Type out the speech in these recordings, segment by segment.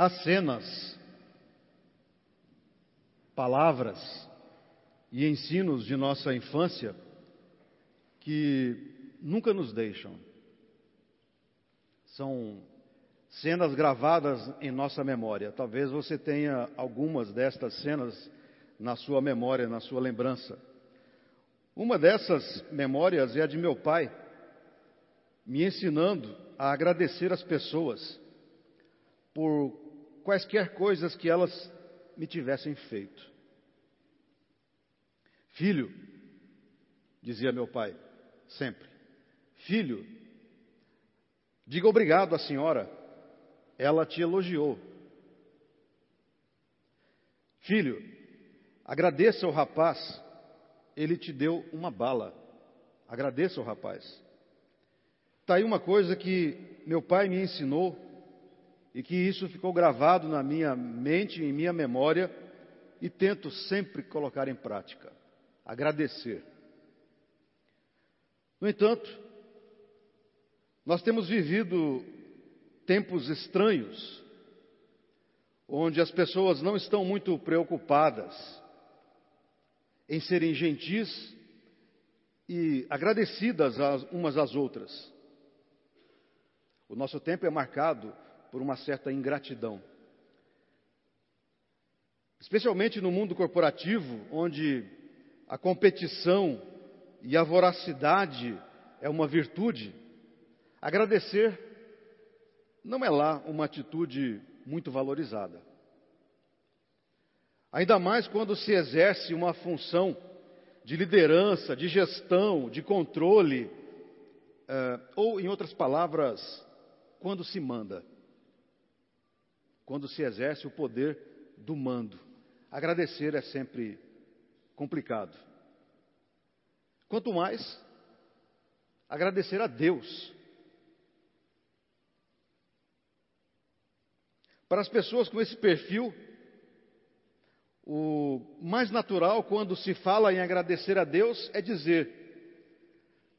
Há cenas, palavras e ensinos de nossa infância que nunca nos deixam. São cenas gravadas em nossa memória. Talvez você tenha algumas destas cenas na sua memória, na sua lembrança. Uma dessas memórias é a de meu pai, me ensinando a agradecer as pessoas por quaisquer coisas que elas me tivessem feito. Filho, dizia meu pai, sempre, filho, diga obrigado à senhora, ela te elogiou. Filho, agradeça ao rapaz, ele te deu uma bala. Agradeça ao rapaz. Está aí uma coisa que meu pai me ensinou e que isso ficou gravado na minha mente, em minha memória, e tento sempre colocar em prática. Agradecer. No entanto, nós temos vivido tempos estranhos, onde as pessoas não estão muito preocupadas em serem gentis e agradecidas umas às outras. O nosso tempo é marcado por uma certa ingratidão. Especialmente no mundo corporativo, onde a competição e a voracidade é uma virtude, agradecer não é lá uma atitude muito valorizada. Ainda mais quando se exerce uma função de liderança, de gestão, de controle, eh, ou, em outras palavras, quando se manda quando se exerce o poder do mando. Agradecer é sempre complicado. Quanto mais agradecer a Deus. Para as pessoas com esse perfil, o mais natural quando se fala em agradecer a Deus é dizer: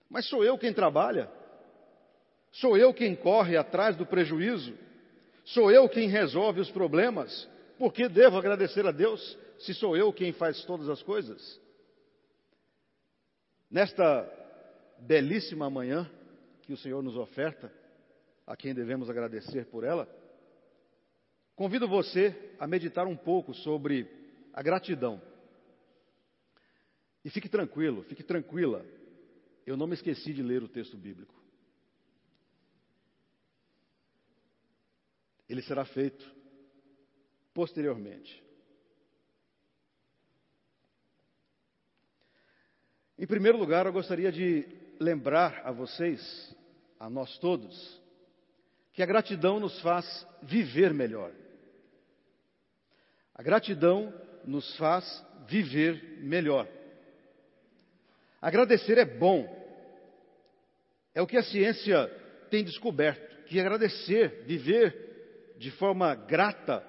Mas sou eu quem trabalha, sou eu quem corre atrás do prejuízo, Sou eu quem resolve os problemas? Por que devo agradecer a Deus se sou eu quem faz todas as coisas? Nesta belíssima manhã que o Senhor nos oferta, a quem devemos agradecer por ela, convido você a meditar um pouco sobre a gratidão. E fique tranquilo, fique tranquila, eu não me esqueci de ler o texto bíblico. Ele será feito posteriormente. Em primeiro lugar, eu gostaria de lembrar a vocês, a nós todos, que a gratidão nos faz viver melhor. A gratidão nos faz viver melhor. Agradecer é bom. É o que a ciência tem descoberto, que agradecer, viver de forma grata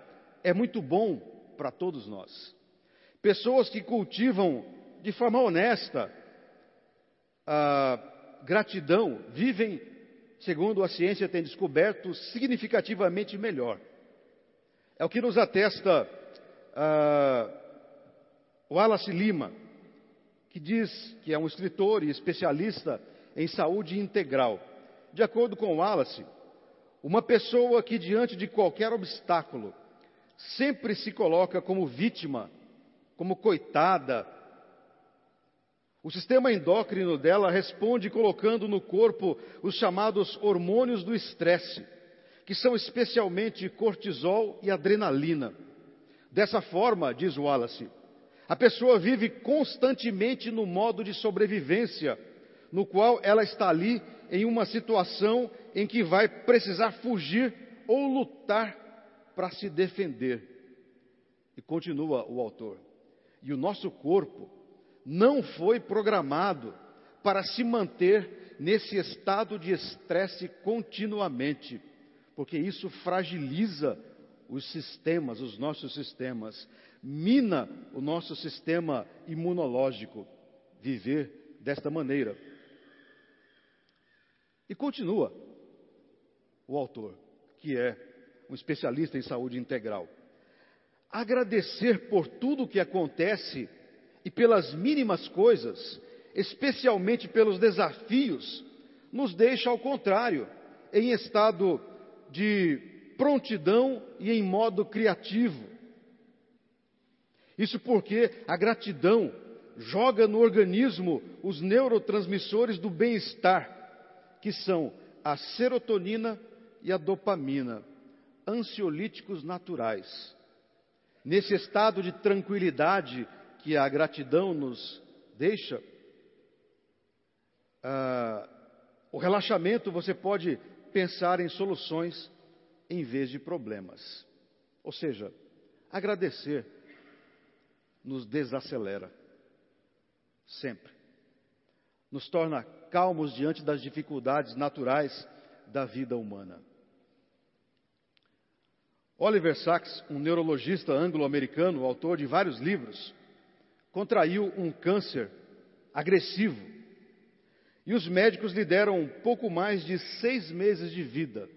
é muito bom para todos nós. Pessoas que cultivam de forma honesta a gratidão vivem, segundo a ciência tem descoberto, significativamente melhor. É o que nos atesta uh, Wallace Lima, que diz que é um escritor e especialista em saúde integral. De acordo com Wallace, uma pessoa que, diante de qualquer obstáculo, sempre se coloca como vítima, como coitada. O sistema endócrino dela responde colocando no corpo os chamados hormônios do estresse, que são especialmente cortisol e adrenalina. Dessa forma, diz Wallace, a pessoa vive constantemente no modo de sobrevivência, no qual ela está ali em uma situação em que vai precisar fugir ou lutar para se defender. E continua o autor. E o nosso corpo não foi programado para se manter nesse estado de estresse continuamente, porque isso fragiliza os sistemas, os nossos sistemas, mina o nosso sistema imunológico. Viver desta maneira. E continua o autor, que é um especialista em saúde integral. Agradecer por tudo o que acontece e pelas mínimas coisas, especialmente pelos desafios, nos deixa, ao contrário, em estado de prontidão e em modo criativo. Isso porque a gratidão joga no organismo os neurotransmissores do bem-estar, que são a serotonina e a dopamina, ansiolíticos naturais. Nesse estado de tranquilidade que a gratidão nos deixa, ah, o relaxamento você pode pensar em soluções em vez de problemas. Ou seja, agradecer nos desacelera. Sempre. Nos torna calmos diante das dificuldades naturais da vida humana. Oliver Sacks, um neurologista anglo-americano, autor de vários livros, contraiu um câncer agressivo e os médicos lhe deram pouco mais de seis meses de vida.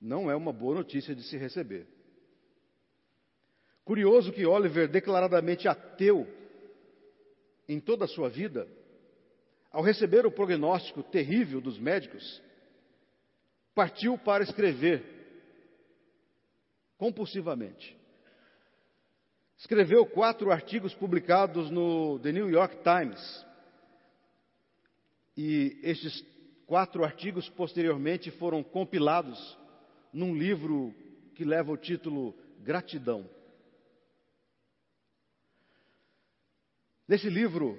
Não é uma boa notícia de se receber. Curioso que Oliver, declaradamente ateu em toda a sua vida, ao receber o prognóstico terrível dos médicos, partiu para escrever compulsivamente. Escreveu quatro artigos publicados no The New York Times. E estes quatro artigos posteriormente foram compilados num livro que leva o título Gratidão. Nesse livro,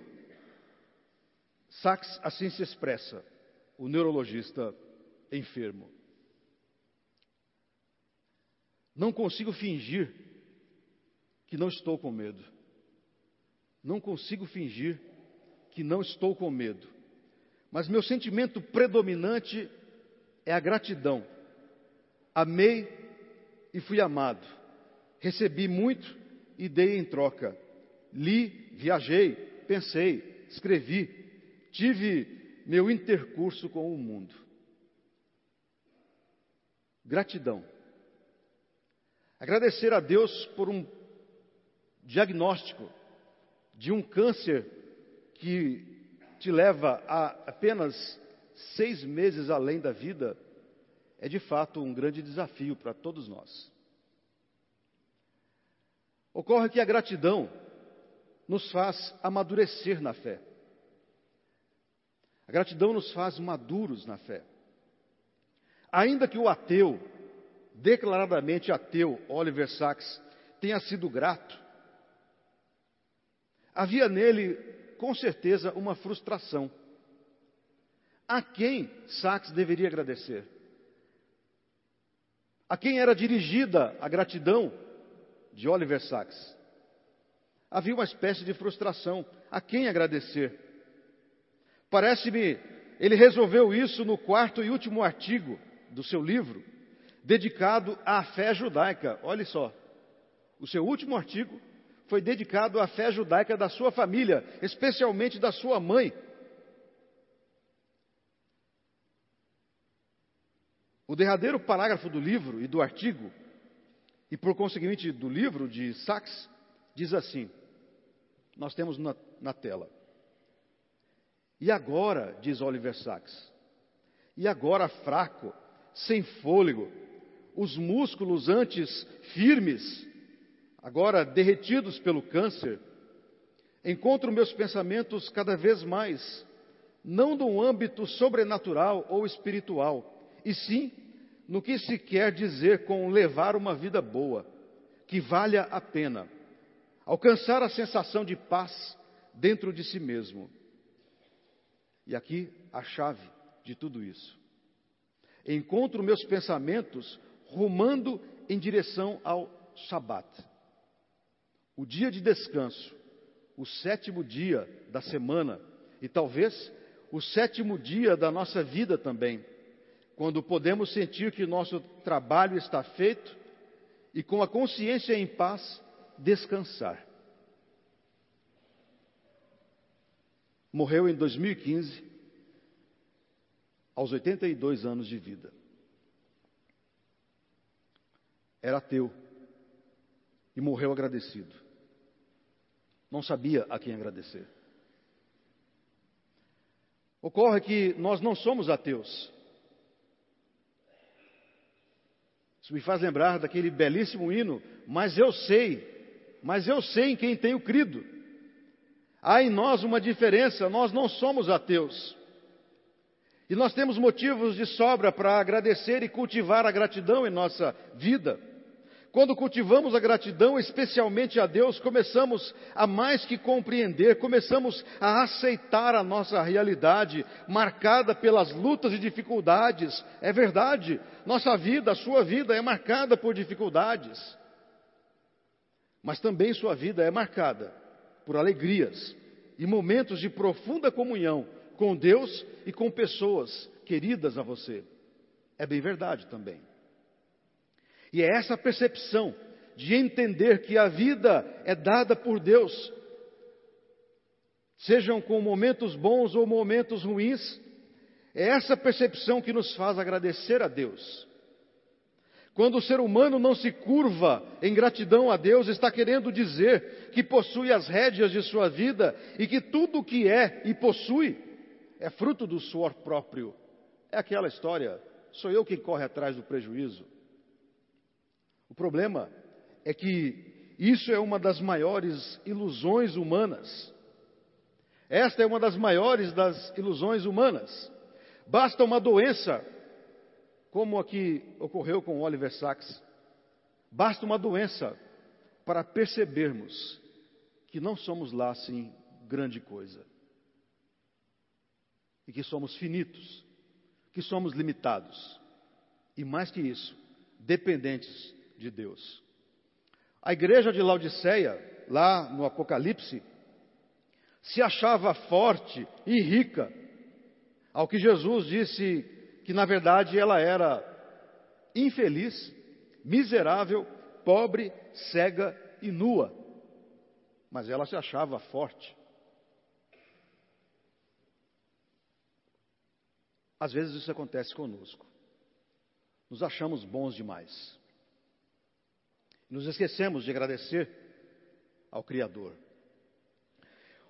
Sachs assim se expressa, o neurologista enfermo. Não consigo fingir que não estou com medo. Não consigo fingir que não estou com medo. Mas meu sentimento predominante é a gratidão. Amei e fui amado. Recebi muito e dei em troca. Li, viajei, pensei, escrevi, tive meu intercurso com o mundo. Gratidão. Agradecer a Deus por um diagnóstico de um câncer que te leva a apenas seis meses além da vida é de fato um grande desafio para todos nós. Ocorre que a gratidão nos faz amadurecer na fé. A gratidão nos faz maduros na fé. Ainda que o ateu, declaradamente ateu, Oliver Sacks, tenha sido grato, havia nele, com certeza, uma frustração. A quem Sacks deveria agradecer? A quem era dirigida a gratidão de Oliver Sacks? Havia uma espécie de frustração. A quem agradecer? Parece-me, ele resolveu isso no quarto e último artigo do seu livro, dedicado à fé judaica. Olhe só, o seu último artigo foi dedicado à fé judaica da sua família, especialmente da sua mãe. O derradeiro parágrafo do livro e do artigo, e por conseguinte do livro de Sachs, diz assim: nós temos na, na tela. E agora, diz Oliver Sacks, e agora fraco, sem fôlego, os músculos antes firmes, agora derretidos pelo câncer, encontro meus pensamentos cada vez mais, não no âmbito sobrenatural ou espiritual, e sim no que se quer dizer com levar uma vida boa, que valha a pena, alcançar a sensação de paz dentro de si mesmo e aqui a chave de tudo isso. Encontro meus pensamentos rumando em direção ao Shabat, o dia de descanso, o sétimo dia da semana e talvez o sétimo dia da nossa vida também, quando podemos sentir que nosso trabalho está feito e com a consciência em paz descansar. Morreu em 2015, aos 82 anos de vida. era ateu e morreu agradecido. Não sabia a quem agradecer. Ocorre que nós não somos ateus. Isso me faz lembrar daquele belíssimo hino, mas eu sei, mas eu sei em quem tenho crido. Há em nós uma diferença, nós não somos ateus. E nós temos motivos de sobra para agradecer e cultivar a gratidão em nossa vida. Quando cultivamos a gratidão, especialmente a Deus, começamos a mais que compreender, começamos a aceitar a nossa realidade, marcada pelas lutas e dificuldades. É verdade, nossa vida, a sua vida é marcada por dificuldades. Mas também sua vida é marcada por alegrias e momentos de profunda comunhão com Deus e com pessoas queridas a você. É bem verdade também. E é essa percepção de entender que a vida é dada por Deus, sejam com momentos bons ou momentos ruins, é essa percepção que nos faz agradecer a Deus. Quando o ser humano não se curva em gratidão a Deus, está querendo dizer que possui as rédeas de sua vida e que tudo o que é e possui é fruto do suor próprio. É aquela história, sou eu quem corre atrás do prejuízo. O problema é que isso é uma das maiores ilusões humanas. Esta é uma das maiores das ilusões humanas. Basta uma doença, como aqui ocorreu com Oliver Sacks, basta uma doença para percebermos que não somos lá assim grande coisa. E que somos finitos, que somos limitados. E mais que isso, dependentes de Deus. A igreja de Laodiceia, lá no Apocalipse, se achava forte e rica, ao que Jesus disse que na verdade ela era infeliz, miserável, pobre, cega e nua. Mas ela se achava forte. Às vezes isso acontece conosco. Nos achamos bons demais. Nos esquecemos de agradecer ao Criador.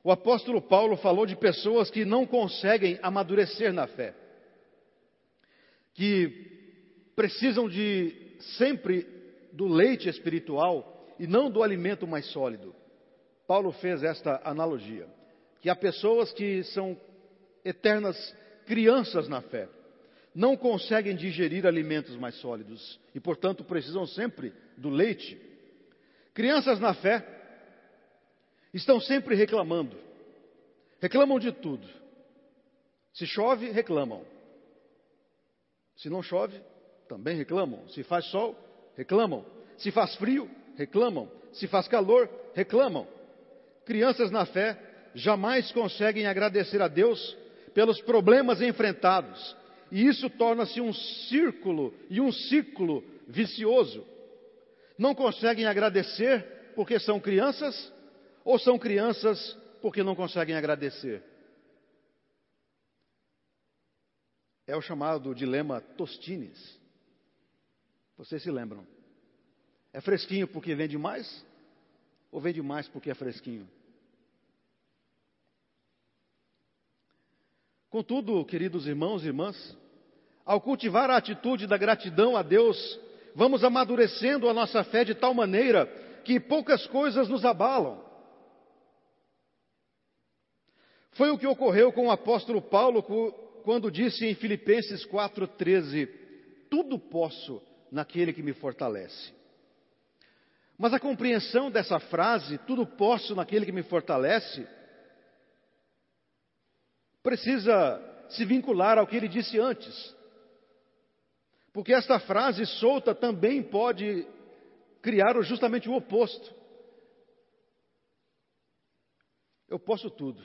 O apóstolo Paulo falou de pessoas que não conseguem amadurecer na fé, que precisam de sempre do leite espiritual e não do alimento mais sólido. Paulo fez esta analogia, que há pessoas que são eternas crianças na fé, não conseguem digerir alimentos mais sólidos e, portanto, precisam sempre do leite. Crianças na fé estão sempre reclamando, reclamam de tudo. Se chove, reclamam. Se não chove, também reclamam. Se faz sol, reclamam. Se faz frio, reclamam. Se faz calor, reclamam. Crianças na fé jamais conseguem agradecer a Deus pelos problemas enfrentados, e isso torna-se um círculo e um ciclo vicioso. Não conseguem agradecer porque são crianças, ou são crianças porque não conseguem agradecer? É o chamado dilema Tostines. Vocês se lembram? É fresquinho porque vende mais? Ou vende mais porque é fresquinho? Contudo, queridos irmãos e irmãs, ao cultivar a atitude da gratidão a Deus, vamos amadurecendo a nossa fé de tal maneira que poucas coisas nos abalam. Foi o que ocorreu com o apóstolo Paulo quando disse em Filipenses 4,13: Tudo posso naquele que me fortalece. Mas a compreensão dessa frase, tudo posso naquele que me fortalece, precisa se vincular ao que ele disse antes. Porque esta frase solta também pode criar justamente o oposto. Eu posso tudo.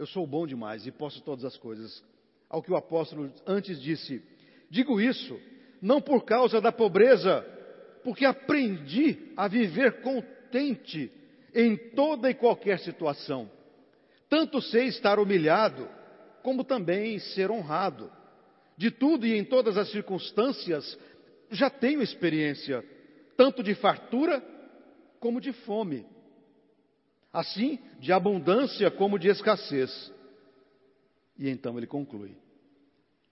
Eu sou bom demais e posso todas as coisas. Ao que o apóstolo antes disse: Digo isso não por causa da pobreza, porque aprendi a viver contente em toda e qualquer situação. Tanto sei estar humilhado, como também ser honrado. De tudo e em todas as circunstâncias, já tenho experiência tanto de fartura como de fome, assim de abundância como de escassez. E então ele conclui: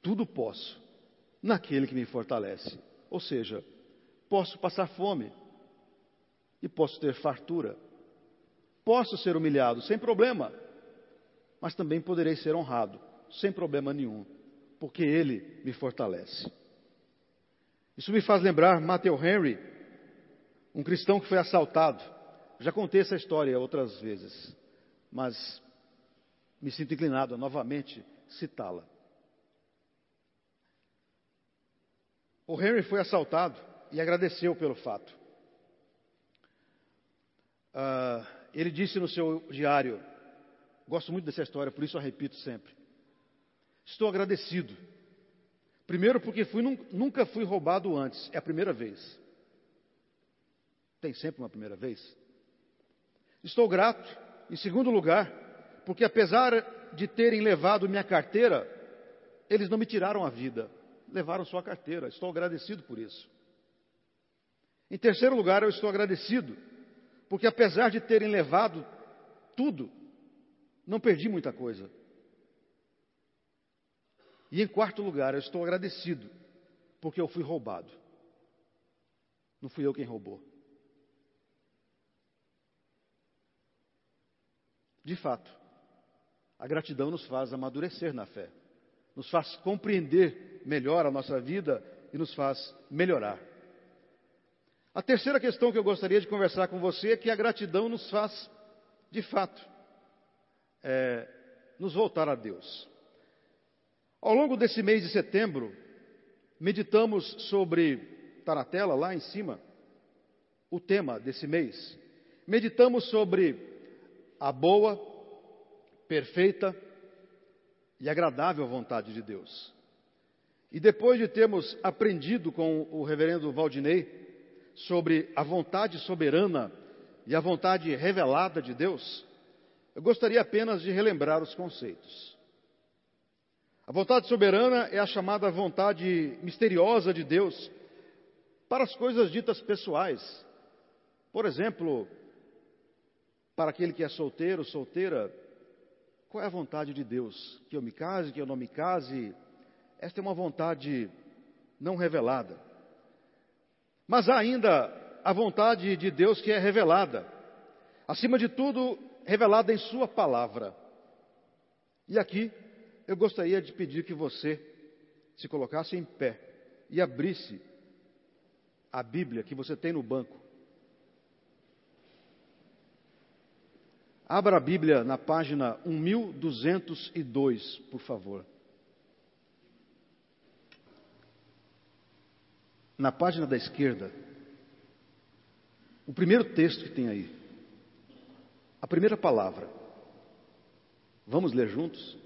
tudo posso naquele que me fortalece. Ou seja, posso passar fome e posso ter fartura. Posso ser humilhado sem problema, mas também poderei ser honrado sem problema nenhum, porque ele me fortalece. Isso me faz lembrar Matthew Henry, um cristão que foi assaltado. Já contei essa história outras vezes, mas me sinto inclinado a novamente citá-la. O Henry foi assaltado e agradeceu pelo fato. Uh, ele disse no seu diário, gosto muito dessa história, por isso eu repito sempre. Estou agradecido. Primeiro, porque fui, nunca fui roubado antes, é a primeira vez. Tem sempre uma primeira vez. Estou grato, em segundo lugar, porque apesar de terem levado minha carteira, eles não me tiraram a vida, levaram sua carteira. Estou agradecido por isso. Em terceiro lugar, eu estou agradecido, porque apesar de terem levado tudo, não perdi muita coisa. E em quarto lugar, eu estou agradecido, porque eu fui roubado. Não fui eu quem roubou. De fato, a gratidão nos faz amadurecer na fé, nos faz compreender melhor a nossa vida e nos faz melhorar. A terceira questão que eu gostaria de conversar com você é que a gratidão nos faz, de fato, é, nos voltar a Deus. Ao longo desse mês de setembro, meditamos sobre, está na tela lá em cima, o tema desse mês. Meditamos sobre a boa, perfeita e agradável vontade de Deus. E depois de termos aprendido com o reverendo Valdinei sobre a vontade soberana e a vontade revelada de Deus, eu gostaria apenas de relembrar os conceitos. A vontade soberana é a chamada vontade misteriosa de Deus para as coisas ditas pessoais. Por exemplo, para aquele que é solteiro, solteira, qual é a vontade de Deus? Que eu me case, que eu não me case? Esta é uma vontade não revelada. Mas há ainda a vontade de Deus que é revelada. Acima de tudo, revelada em Sua palavra. E aqui eu gostaria de pedir que você se colocasse em pé e abrisse a Bíblia que você tem no banco. Abra a Bíblia na página 1202, por favor. Na página da esquerda, o primeiro texto que tem aí, a primeira palavra. Vamos ler juntos?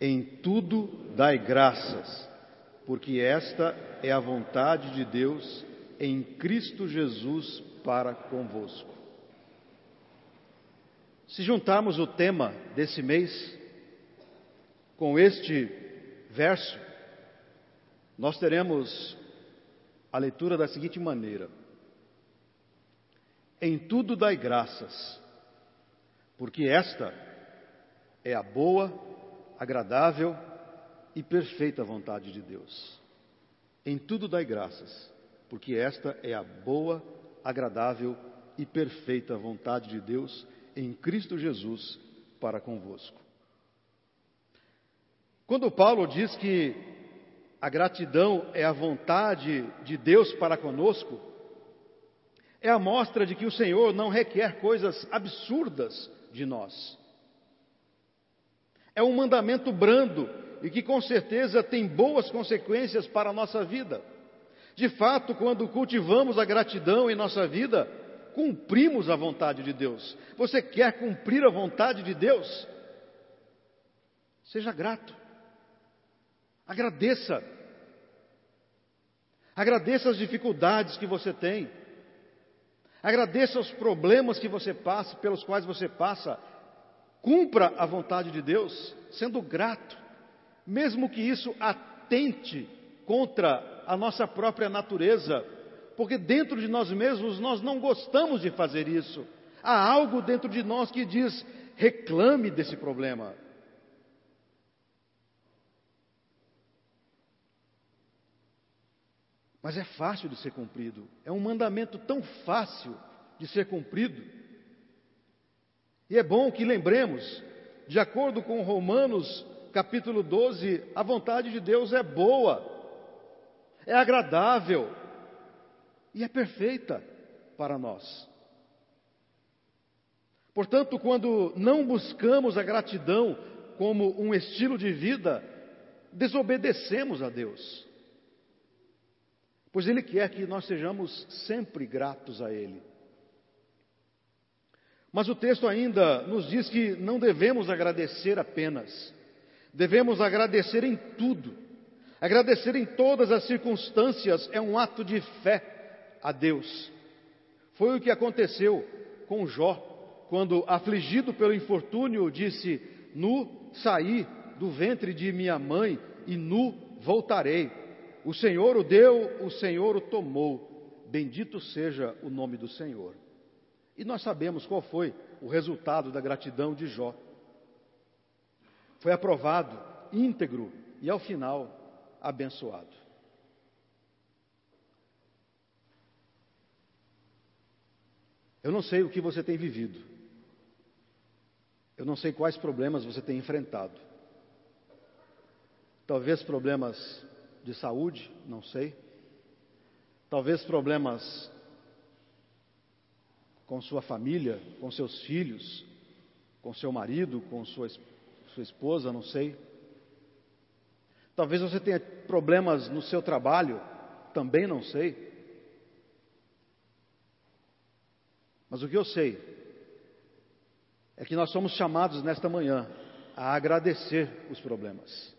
Em tudo dai graças, porque esta é a vontade de Deus em Cristo Jesus para convosco. Se juntarmos o tema desse mês com este verso, nós teremos a leitura da seguinte maneira: Em tudo dai graças, porque esta é a boa, agradável e perfeita vontade de Deus. Em tudo dai graças, porque esta é a boa, agradável e perfeita vontade de Deus em Cristo Jesus para convosco. Quando Paulo diz que a gratidão é a vontade de Deus para conosco, é a mostra de que o Senhor não requer coisas absurdas de nós. É um mandamento brando e que com certeza tem boas consequências para a nossa vida. De fato, quando cultivamos a gratidão em nossa vida, cumprimos a vontade de Deus. Você quer cumprir a vontade de Deus? Seja grato. Agradeça. Agradeça as dificuldades que você tem. Agradeça os problemas que você passa, pelos quais você passa. Cumpra a vontade de Deus, sendo grato, mesmo que isso atente contra a nossa própria natureza, porque dentro de nós mesmos nós não gostamos de fazer isso. Há algo dentro de nós que diz: reclame desse problema. Mas é fácil de ser cumprido. É um mandamento tão fácil de ser cumprido. E é bom que lembremos, de acordo com Romanos capítulo 12, a vontade de Deus é boa, é agradável e é perfeita para nós. Portanto, quando não buscamos a gratidão como um estilo de vida, desobedecemos a Deus. Pois Ele quer que nós sejamos sempre gratos a Ele. Mas o texto ainda nos diz que não devemos agradecer apenas, devemos agradecer em tudo. Agradecer em todas as circunstâncias é um ato de fé a Deus. Foi o que aconteceu com Jó, quando, afligido pelo infortúnio, disse: Nu saí do ventre de minha mãe e nu voltarei. O Senhor o deu, o Senhor o tomou. Bendito seja o nome do Senhor. E nós sabemos qual foi o resultado da gratidão de Jó. Foi aprovado, íntegro e, ao final, abençoado. Eu não sei o que você tem vivido. Eu não sei quais problemas você tem enfrentado. Talvez problemas de saúde, não sei. Talvez problemas com sua família, com seus filhos, com seu marido, com sua, sua esposa, não sei. Talvez você tenha problemas no seu trabalho, também não sei. Mas o que eu sei é que nós somos chamados nesta manhã a agradecer os problemas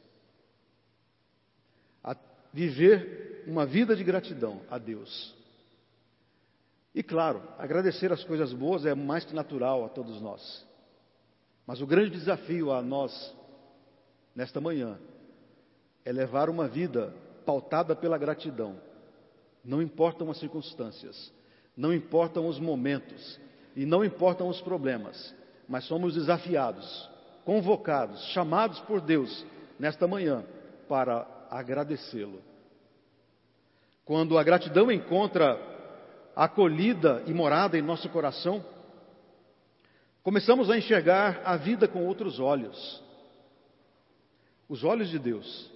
viver uma vida de gratidão a Deus. E claro, agradecer as coisas boas é mais que natural a todos nós. Mas o grande desafio a nós, nesta manhã, é levar uma vida pautada pela gratidão. Não importam as circunstâncias, não importam os momentos e não importam os problemas, mas somos desafiados, convocados, chamados por Deus nesta manhã para agradecê-lo. Quando a gratidão encontra acolhida e morada em nosso coração, começamos a enxergar a vida com outros olhos os olhos de Deus.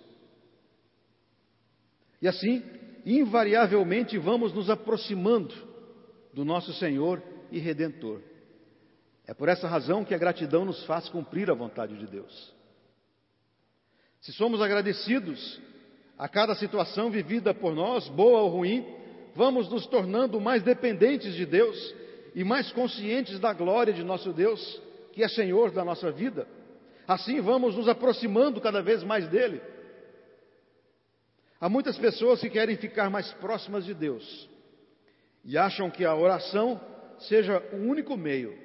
E assim, invariavelmente, vamos nos aproximando do nosso Senhor e Redentor. É por essa razão que a gratidão nos faz cumprir a vontade de Deus. Se somos agradecidos a cada situação vivida por nós, boa ou ruim, vamos nos tornando mais dependentes de Deus e mais conscientes da glória de nosso Deus, que é Senhor da nossa vida. Assim vamos nos aproximando cada vez mais dele. Há muitas pessoas que querem ficar mais próximas de Deus e acham que a oração seja o único meio.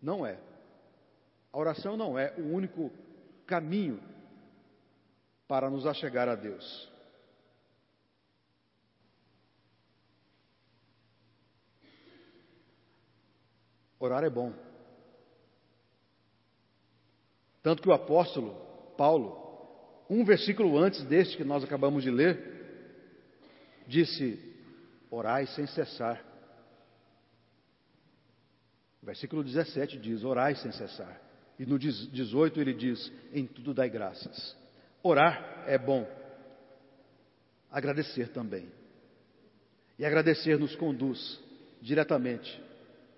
Não é. A oração não é o único caminho para nos achegar a Deus. Orar é bom. Tanto que o apóstolo Paulo, um versículo antes deste que nós acabamos de ler, disse: Orai sem cessar. O versículo 17 diz: Orai sem cessar. E no 18 ele diz: Em tudo dai graças. Orar é bom. Agradecer também. E agradecer nos conduz diretamente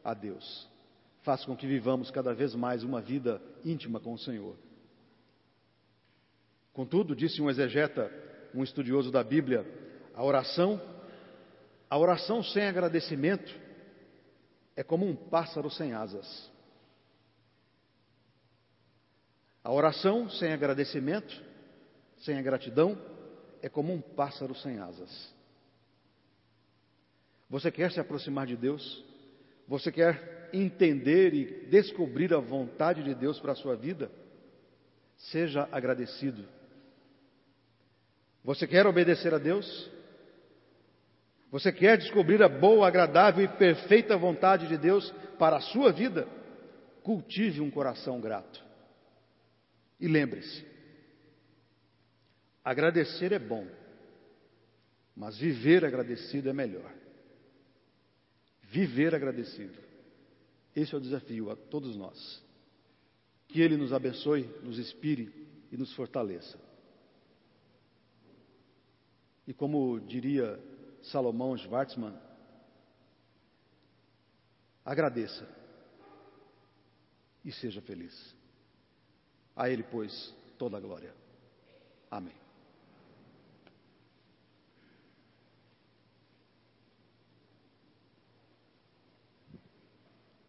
a Deus. Faz com que vivamos cada vez mais uma vida íntima com o Senhor. Contudo, disse um exegeta, um estudioso da Bíblia, a oração, a oração sem agradecimento é como um pássaro sem asas. A oração sem agradecimento sem a gratidão é como um pássaro sem asas. Você quer se aproximar de Deus? Você quer entender e descobrir a vontade de Deus para a sua vida? Seja agradecido. Você quer obedecer a Deus? Você quer descobrir a boa, agradável e perfeita vontade de Deus para a sua vida? Cultive um coração grato. E lembre-se: agradecer é bom, mas viver agradecido é melhor. Viver agradecido. Esse é o desafio a todos nós. Que Ele nos abençoe, nos inspire e nos fortaleça. E como diria Salomão Schwartzman, agradeça e seja feliz. A Ele, pois, toda a glória. Amém.